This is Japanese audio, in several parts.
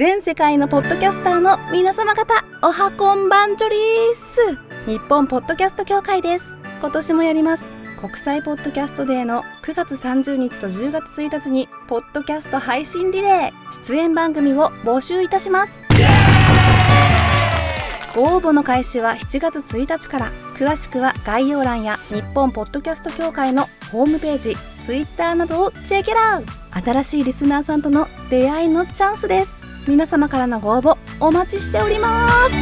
全世界のポッドキャスターの皆様方おはこんばんちょりーす。日本ポッドキャスト協会です。今年もやります。国際ポッドキャストデーの9月30日と10月1日にポッドキャスト配信リレー。出演番組を募集いたします。ご応募の開始は7月1日から。詳しくは概要欄や日本ポッドキャスト協会のホームページ Twitter などをチェックラウ新しいリスナーさんとの出会いのチャンスです。皆様からのご応募お待ちしております。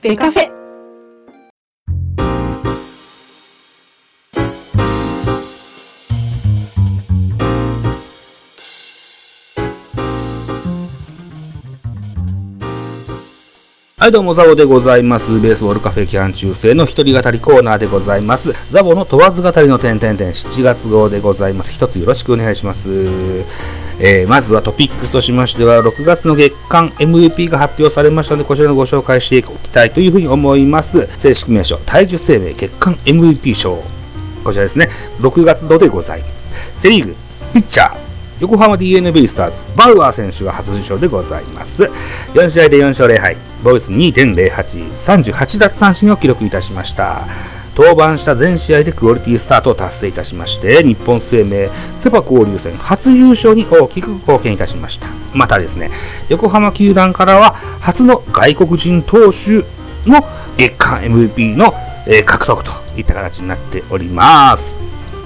ベカフェ。はい、どうも、ザボでございます。ベースボールカフェ期間中世の一人語りコーナーでございます。ザボの問わず語りの点々点7月号でございます。一つよろしくお願いします。えーまずはトピックスとしましては、6月の月間 MVP が発表されましたので、こちらのご紹介していきたいというふうに思います。正式名称、体重生命月間 MVP 賞。こちらですね、6月度でございます。セリーグ、ピッチャー、横浜 d n a ベイスターズ、バウアー選手が初受賞でございます。4試合で4勝0敗、防御率2.08、38奪三振を記録いたしました。登板した全試合でクオリティスタートを達成いたしまして、日本生命セパ交流戦初優勝に大きく貢献いたしました。またですね、横浜球団からは初の外国人投手の月間 MVP の獲得といった形になっております。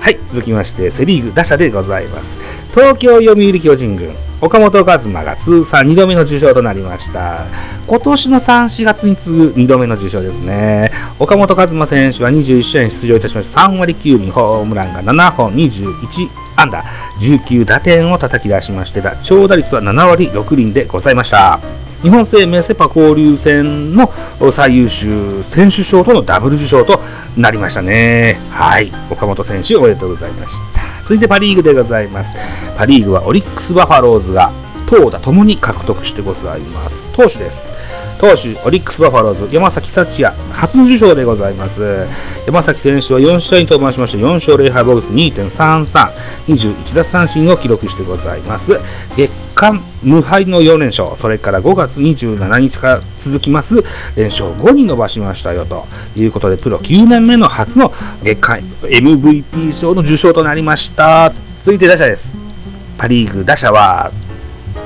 はい、続きまして、セ・リーグ打者でございます。東京読売巨人軍、岡本和真が通算2度目の受賞となりました。今年の3、4月に次ぐ2度目の受賞ですね。岡本和真選手は21試合に出場いたしまして、3割9厘、ホームランが7本、21安打、19打点を叩き出しまして、長打率は7割6厘でございました。日本生命セ・パ交流戦の最優秀選手賞とのダブル受賞となりましたね。はい。岡本選手おめでとうございました。続いてパ・リーグでございます。パ・リーグはオリックス・バファローズが投打ともに獲得してございます。投手です。投手、オリックス・バファローズ、山崎幸也、初受賞でございます。山崎選手は4試合に登板しまして、4勝0敗防御率2.33、21奪三振を記録してございます。月間無敗の4連勝、それから5月27日から続きます連勝5に伸ばしましたよということで、プロ9年目の初の月間 MVP 賞の受賞となりました。続いて打者です。パ・リーグ打者は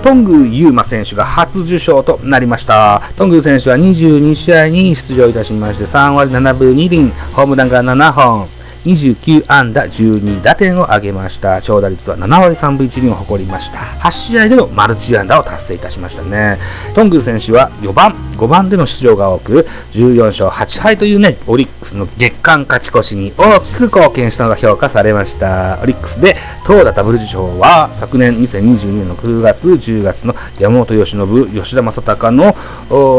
トングユーマ選手が初受賞となりました。トング選手は22試合に出場いたしまして、3割7分2厘、ホームランが7本、29安打12打点を挙げました。長打率は7割3分1厘を誇りました。8試合でのマルチ安打を達成いたしましたね。トング選手は4番、5番での出場が多く、14勝8敗というね、オリックスの月間勝ち越しに大きく貢献したのが評価されました。オリックスで投打ダブル受賞は昨年2022年の9月、10月の山本由伸、吉田正尚の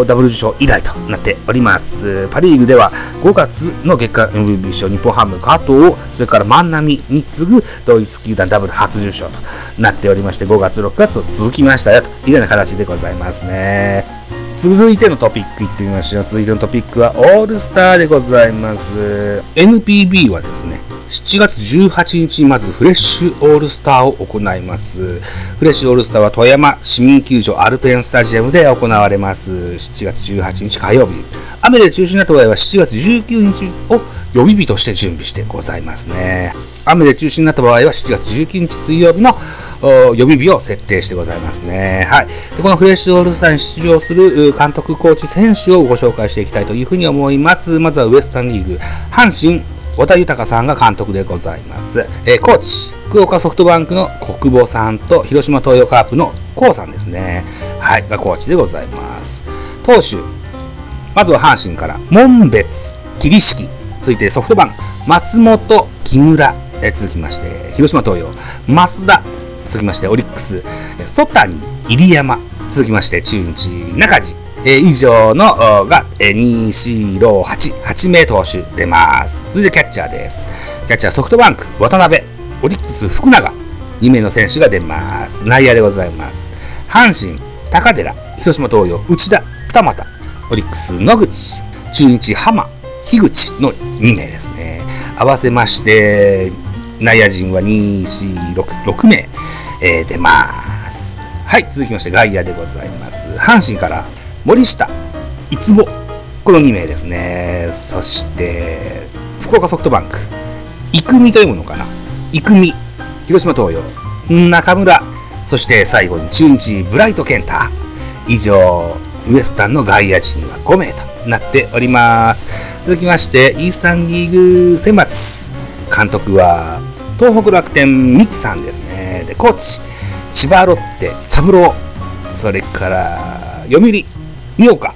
ダブル受賞以来となっております。パ・リーグでは5月の月間 MVP 賞、日本ハム加藤、それから万波に次ぐ同一球団ダブル初受賞となっておりまして、5月、6月と続きましたよというような形でございますね。続いてのトピックいってみましょう。続いてのトピックはオールスターでございます。NPB はですね、7月18日にまずフレッシュオールスターを行います。フレッシュオールスターは富山市民球場アルペンスタジアムで行われます。7月18日火曜日。雨で中止になった場合は7月19日を予備日として準備してございますね。雨で中止になった場合は7月19日水曜日の予備日を設定してございますね。はい。でこのフレッシュオールスターに出場する監督、コーチ、選手をご紹介していきたいというふうに思います。まずはウエスタンリーグ、阪神、小田豊さんが監督でございます。えーコーチ、福岡ソフトバンクの国保さんと広島東洋カープのコウさんですね。はい。がコーチでございます。投手、まずは阪神から、門別、桐敷、続いてソフトバンク、松本、木村、え続きまして、広島東洋、増田、続きまして、オリックス、えー曽谷、入山、続きまして、中日、中地、えー以上のが、えー、2、4、6、8、8名投手出ます。続いてキャッチャーです。キャッチャーソフトバンク、渡辺、オリックス、福永、2名の選手が出ます。内野でございます。阪神、高寺、広島東洋、内田、二俣、オリックス、野口、中日、浜、樋口の2名ですね。合わせまして、内野陣は2、4、6、6名、えー出ます。はい、続きまして外野でございます。阪神から森下、いつぼ、この2名ですね。そして、福岡ソフトバンク、生見というものかな。生見、広島東洋、中村、そして最後に中日、ブライト健太。以上、ウエスタンの外野陣は5名となっております。続きまして、イースタンリーグ選抜。監督は、東北楽天、三木さんですね。で、コーチ、千葉ロッテ、三郎。それから、読売、三岡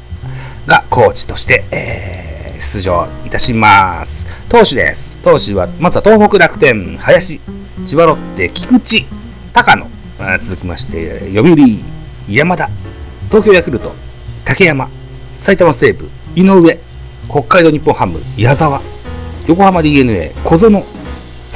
がコーチとして、えー出場いたします。投手です。投手は、まずは東北楽天、林、千葉ロッテ、菊池、高野。続きまして、読売、山田、東京ヤクルト、竹山、埼玉西武、井上、北海道日本ハム、矢沢、横浜 d n a 小園、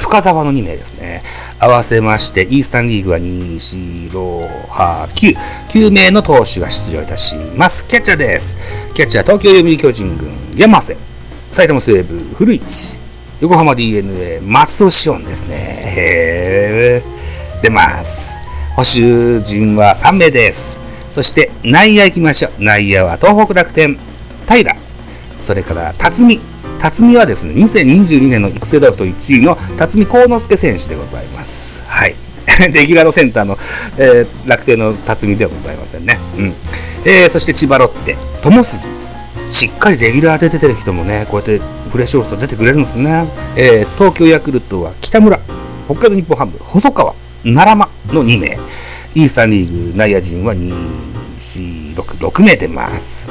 深沢の2名ですね。合わせまして、イースタンリーグは2、4、6、8、9、9名の投手が出場いたします。キャッチャーです。キャッチャー、東京読売巨人軍、山瀬、埼玉西武、古市、横浜 d n a 松尾志音ですね。へー。出ます。保守陣は3名です。そして内野行きましょう。内野は東北楽天、平、それから辰巳。辰巳はですね、2022年の育成ドラフト1位の辰巳幸之助選手でございます。はい。レギュラーのセンターの、えー楽天の辰巳ではございませんね。うん。えーそして千葉ロッテ、友杉。しっかりレギュラーで出てる人もね、こうやってフレッシュオールス出てくれるんですね。えー東京ヤクルトは北村、北海道日本ハム、細川、奈良間の2名。イースタンリーグ内野陣は2、4、6、6名出ます。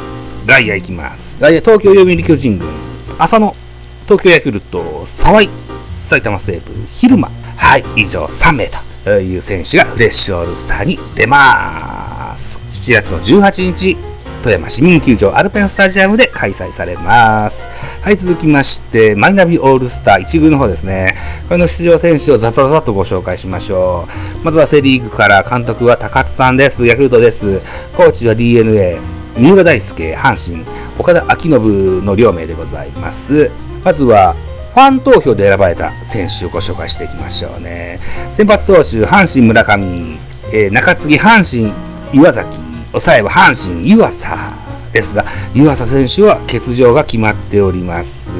外野行きます。外野、東京読売巨人軍、浅野、東京ヤクルト、沢井、埼玉西武、昼間。はい、以上3名という選手がフレッシュオールスターに出ます。7月の18日、富山市民球場アルペンスタジアムで開催されます。はい、続きまして、マイナビオールスター1軍の方ですね。これの出場選手をざざざとご紹介しましょう。まずはセリーグから監督は高津さんです。ヤクルトです。コーチは DNA、三浦大輔、阪神、岡田彰信の両名でございます。まずは、ファン投票で選ばれた選手をご紹介していきましょうね。先発投手、阪神村上、えー中継ぎ、阪神岩崎、抑えは阪神湯浅ですが、湯浅選手は欠場が決まっております。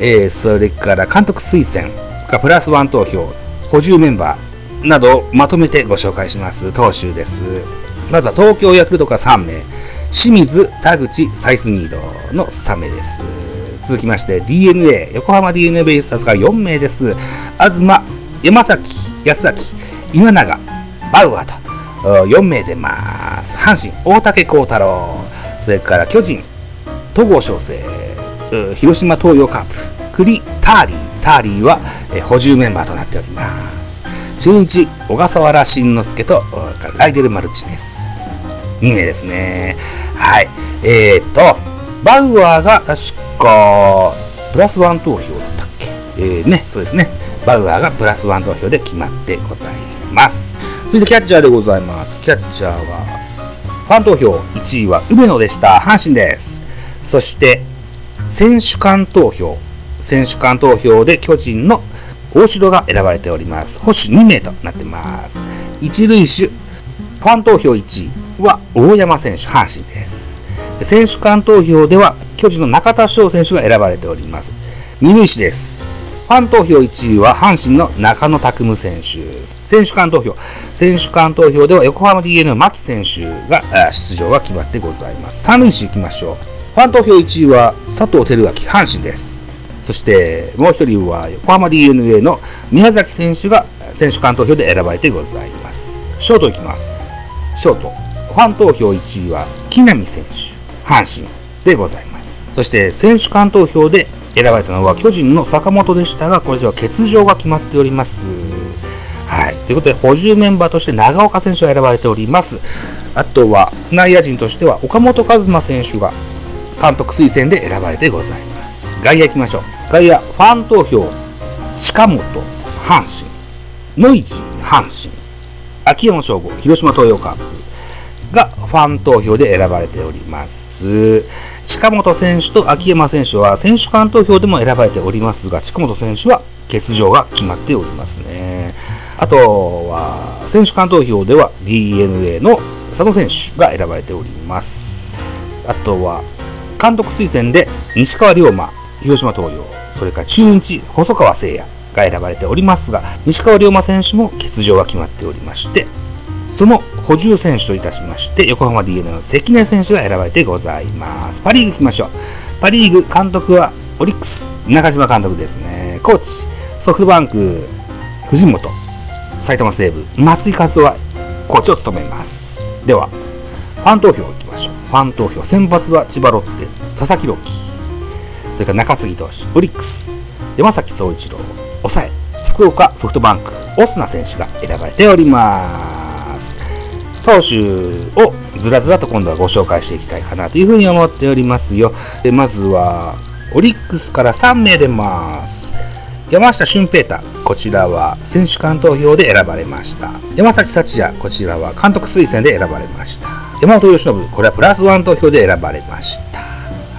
えーそれから監督推薦がプラスワン投票、補充メンバーなどまとめてご紹介します。投手です。まずは東京ヤクルトから3名、清水、田口、サイスニードの3名です。続きまして DNA、横浜 DNA ベイスターズが4名です。東、山崎、安崎、今永、バウアーと4名出ます。阪神、大竹幸太郎、それから巨人、戸郷翔征、広島東洋カープ、栗、ターリー、ターリーは補充メンバーとなっております。中日、小笠原慎之介とライデル・マルチです。2名ですね。はい。えー、っと、バウアーが確か、プラスワン投票だったっけ？えー、ね、そうですね。バウアーがプラスワン投票で決まってございます。続いてキャッチャーでございます。キャッチャーは、ファン投票1位は梅野でした。阪神です。そして、選手間投票。選手間投票で巨人の大城が選ばれております。保守2名となってます。一塁手、ファン投票1位は大山選手、阪神です。選手間投票では巨人の中田翔選手が選ばれております。二塁手です。ファン投票1位は阪神の中野拓夢選手。選手間投票。選手間投票では横浜 DeNA の牧選手が出場が決まってございます。三塁手行きましょう。ファン投票1位は佐藤輝明、阪神です。そしてもう一人は横浜 DeNA の宮崎選手が選手間投票で選ばれてございます。ショートいきます。ショート。ファン投票1位は木浪選手、阪神でございます。そして選手間投票で選ばれたのは巨人の坂本でしたが、これでは欠場が決まっております。はい。ということで、補充メンバーとして長岡選手が選ばれております。あとは、内野陣としては岡本和真選手が監督推薦で選ばれてございます。外野行きましょう。外野、ファン投票、近本、阪神。ノイジー阪神、秋山翔吾広島東洋カープがファン投票で選ばれております。近本選手と秋山選手は選手間投票でも選ばれておりますが、近本選手は欠場が決まっておりますね。あとは、選手間投票では DNA の佐野選手が選ばれております。あとは、監督推薦で西川龍馬、広島東洋、それから中日、細川聖也が選ばれておりますが、西川龍馬選手も欠場が決まっておりまして、その補充選手といたしまして、横浜 DeNA の関根選手が選ばれてございます。パ・リーグ行きましょう。パ・リーグ監督はオリックス、中島監督ですね。コーチ、ソフトバンク、藤本、埼玉西武、松井和夫はコーチを務めます。では、ファン投票行きましょう。ファン投票、先発は千葉ロッテ、佐々木朗希、れから中杉投手、オリックス、山崎総一郎、抑え、福岡ソフトバンク、オスナ選手が選ばれております。投手をずらずらと今度はご紹介していきたいかなというふうに思っておりますよ。でまずは、オリックスから3名出ます。山下俊平太、こちらは選手間投票で選ばれました。山崎幸也、こちらは監督推薦で選ばれました。山本由伸、これはプラスワン投票で選ばれました。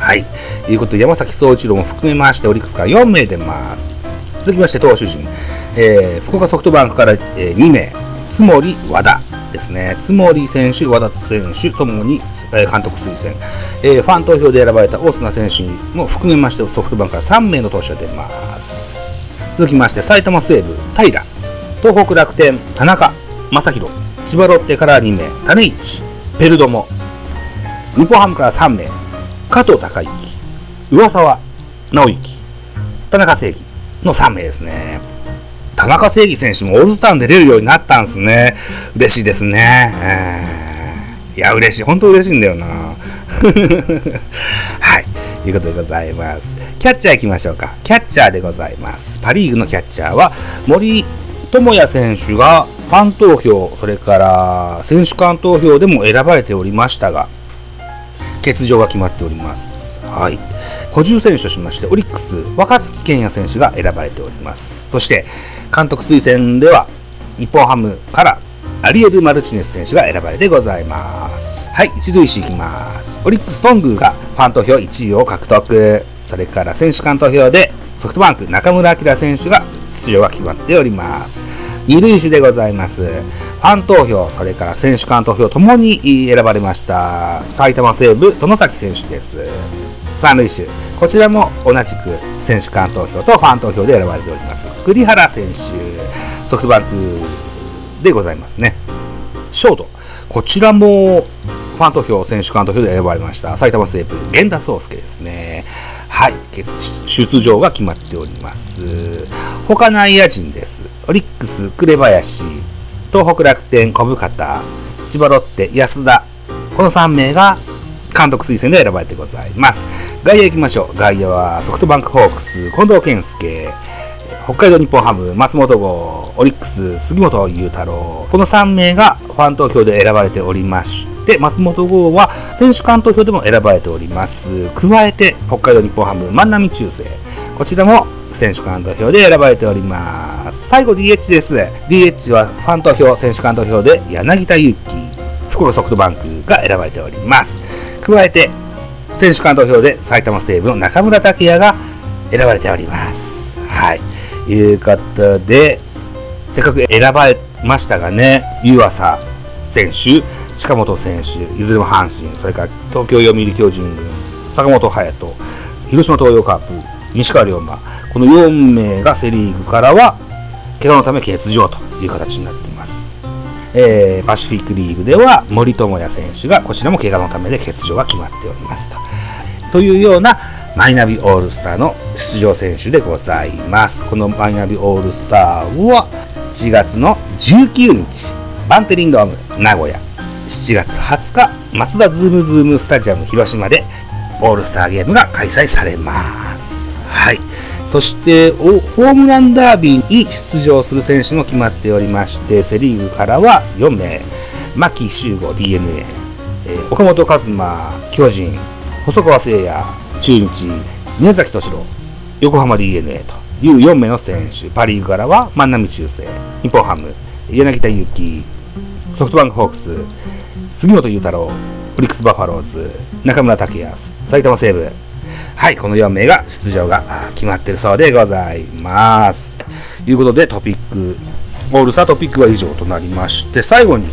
はい。いうことで、山崎総一郎も含めまして、オリックスから4名出ます。続きまして、投手陣。えー福岡ソフトバンクから、えー2名、津森、和田ですね。津森選手、和田選手ともに、えー監督推薦、えーファン投票で選ばれた大砂選手も含めまして、ソフトバンクから3名の投手が出ます。続きまして、埼玉西武、平、東北楽天、田中将大、千葉ロッテから2名、種市、ペルドモ、日本ハムから3名、加藤隆之、上沢直之、田中正義の3名ですね。田中正義選手もオールスターに出れるようになったんですね。嬉しいですね。えーいや、嬉しい。本当嬉しいんだよな。はい。ということでございます。キャッチャー行きましょうか。キャッチャーでございます。パ・リーグのキャッチャーは森友哉選手がファン投票、それから選手間投票でも選ばれておりましたが、欠場が決まっております。はい。補充選手としまして、オリックス、若月健也選手が選ばれております。そして、監督推薦では、日本ハムからアリエル・マルチネス選手が選ばれてございます。はい、一塁手いきます。オリックス・トングがファン投票1位を獲得。それから選手間投票でソフトバンク中村晃選手が出場が決まっております。二塁手でございます。ファン投票、それから選手間投票ともに選ばれました。埼玉西武、殿崎選手です。三塁手、こちらも同じく選手間投票とファン投票で選ばれております。栗原選手、ソフトバンクでございますね。ショート、こちらもファン投票、選手間投票で選ばれました。埼玉西武、源田壮介ですね。はい、出場が決まっております。他内野陣です。オリックス、紅林、東北楽天、小深田、千葉ロッテ、安田、この3名が監督推薦で選ばれてございます。外野行きましょう。外野はソフトバンクホークス、近藤健介、北海道日本ハム、松本剛、オリックス、杉本裕太郎、この3名がファン投票で選ばれておりまして、松本剛は選手間投票でも選ばれております。加えて、北海道日本ハム、万波中世、こちらも選手間投票で選ばれております。最後 DH です。DH はファン投票、選手間投票で柳田悠岐、福岡ソフトバンクが選ばれております。加えて、選手間投票で埼玉西武の中村拓也が選ばれております。はい。いうことで、せっかく選ばれましたがね、湯浅選手、近本選手、いずれも阪神、それから東京読売巨人軍、坂本勇人、広島東洋カープ、西川龍馬、この4名がセ・リーグからは、怪我のため欠場という形になっています。えーパシフィックリーグでは森友哉選手がこちらも怪我のためで欠場が決まっておりますと。というようなマイナビオールスターの出場選手でございます。このマイナビオールスターは1月の19日、バンテリンドーム名古屋、7月20日、マツダズームズームスタジアム広島でオールスターゲームが開催されます。はい。そしてホームランダービーに出場する選手も決まっておりまして、セ・リーグからは4名、牧秀悟 d n a えー岡本和真巨人、細川聖也中日、宮崎敏郎、横浜 d n a という4名の選手、パ・リーグからは万波中正、日本ハム、柳田悠岐、ソフトバンクホークス、杉本裕太郎、オリックス・バファローズ、中村拓也、埼玉西武、はい、この4名が出場が決まっているそうでございます。ということで、トピック、オールスタートピックは以上となりまして、最後に、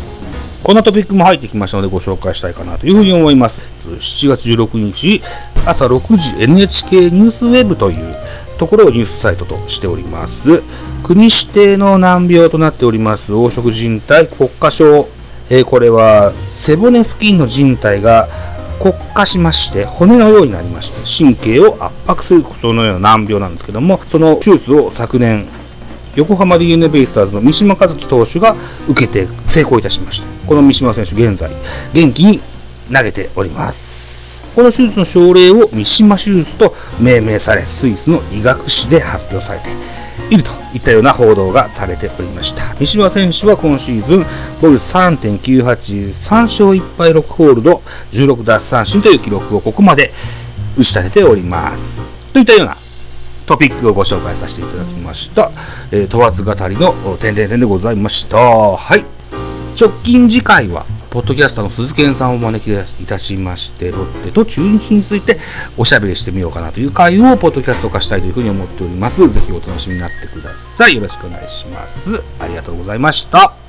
こんなトピックも入ってきましたのでご紹介したいかなというふうに思います。7月16日、朝6時 NHK ニュースウェブというところをニュースサイトとしております。国指定の難病となっております。黄色人体骨化症、えーこれは背骨付近の人体が骨化しまして骨のようになりまして神経を圧迫するそのような難病なんですけどもその手術を昨年横浜 d n a ベイスターズの三島和樹投手が受けて成功いたしました。この三島選手現在元気に投げております。この手術の症例を三島手術と命名されスイスの医学誌で発表されているといったような報道がされておりました。三島選手は今シーズンボル3.983勝1敗6ホールド16奪三振という記録をここまで打ち立てております。といったようなトピックをご紹介させていただきました、えー、問わず語りの点々点でございました。はい。直近次回はポッドキャスターの鈴健さんをお招きいたしましてロッテと中日についておしゃべりしてみようかなという回をポッドキャスト化したいというふうに思っております。ぜひお楽しみになってください。よろしくお願いします。ありがとうございました。